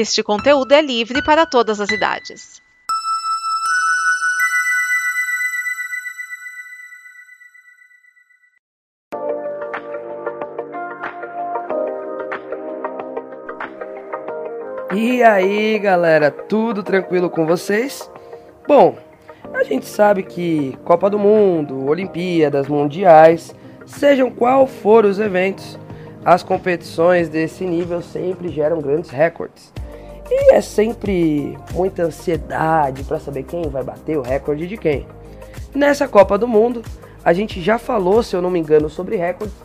Este conteúdo é livre para todas as idades. E aí, galera, tudo tranquilo com vocês? Bom, a gente sabe que Copa do Mundo, Olimpíadas, Mundiais, sejam qual for os eventos, as competições desse nível sempre geram grandes recordes. E é sempre muita ansiedade para saber quem vai bater o recorde de quem. Nessa Copa do Mundo, a gente já falou, se eu não me engano, sobre recordes,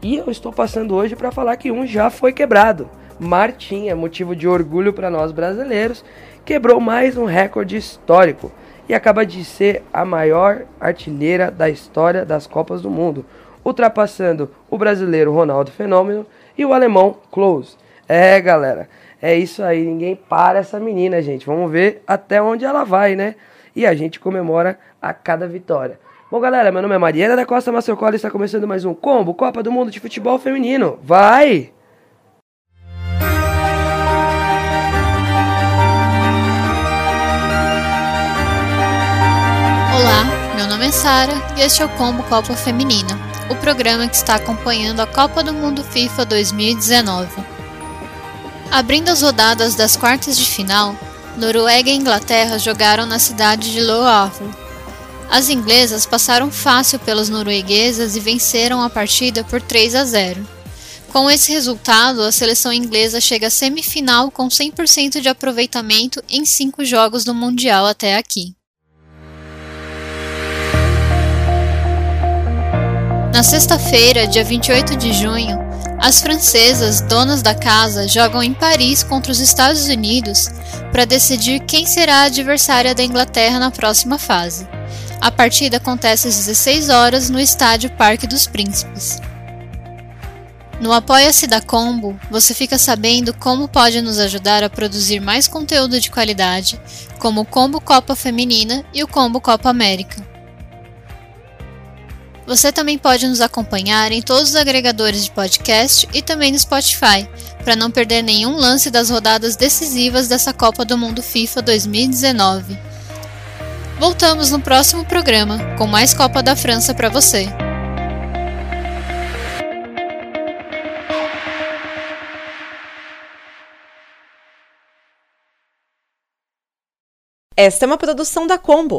e eu estou passando hoje para falar que um já foi quebrado. Martinha, motivo de orgulho para nós brasileiros, quebrou mais um recorde histórico e acaba de ser a maior artilheira da história das Copas do Mundo, ultrapassando o brasileiro Ronaldo Fenômeno e o alemão Klose. É, galera, é isso aí, ninguém para essa menina, gente. Vamos ver até onde ela vai, né? E a gente comemora a cada vitória. Bom, galera, meu nome é Mariana da Costa Massocola e está começando mais um Combo Copa do Mundo de Futebol Feminino. Vai! Olá, meu nome é Sara e este é o Combo Copa Feminina, o programa que está acompanhando a Copa do Mundo FIFA 2019. Abrindo as rodadas das quartas de final, Noruega e Inglaterra jogaram na cidade de Arthur. As inglesas passaram fácil pelas norueguesas e venceram a partida por 3 a 0. Com esse resultado, a seleção inglesa chega à semifinal com 100% de aproveitamento em cinco jogos do Mundial até aqui. Na sexta-feira, dia 28 de junho, as francesas, donas da casa, jogam em Paris contra os Estados Unidos para decidir quem será a adversária da Inglaterra na próxima fase. A partida acontece às 16 horas no estádio Parque dos Príncipes. No Apoia-se da Combo, você fica sabendo como pode nos ajudar a produzir mais conteúdo de qualidade, como o Combo Copa Feminina e o Combo Copa América. Você também pode nos acompanhar em todos os agregadores de podcast e também no Spotify, para não perder nenhum lance das rodadas decisivas dessa Copa do Mundo FIFA 2019. Voltamos no próximo programa com mais Copa da França para você. Esta é uma produção da Combo.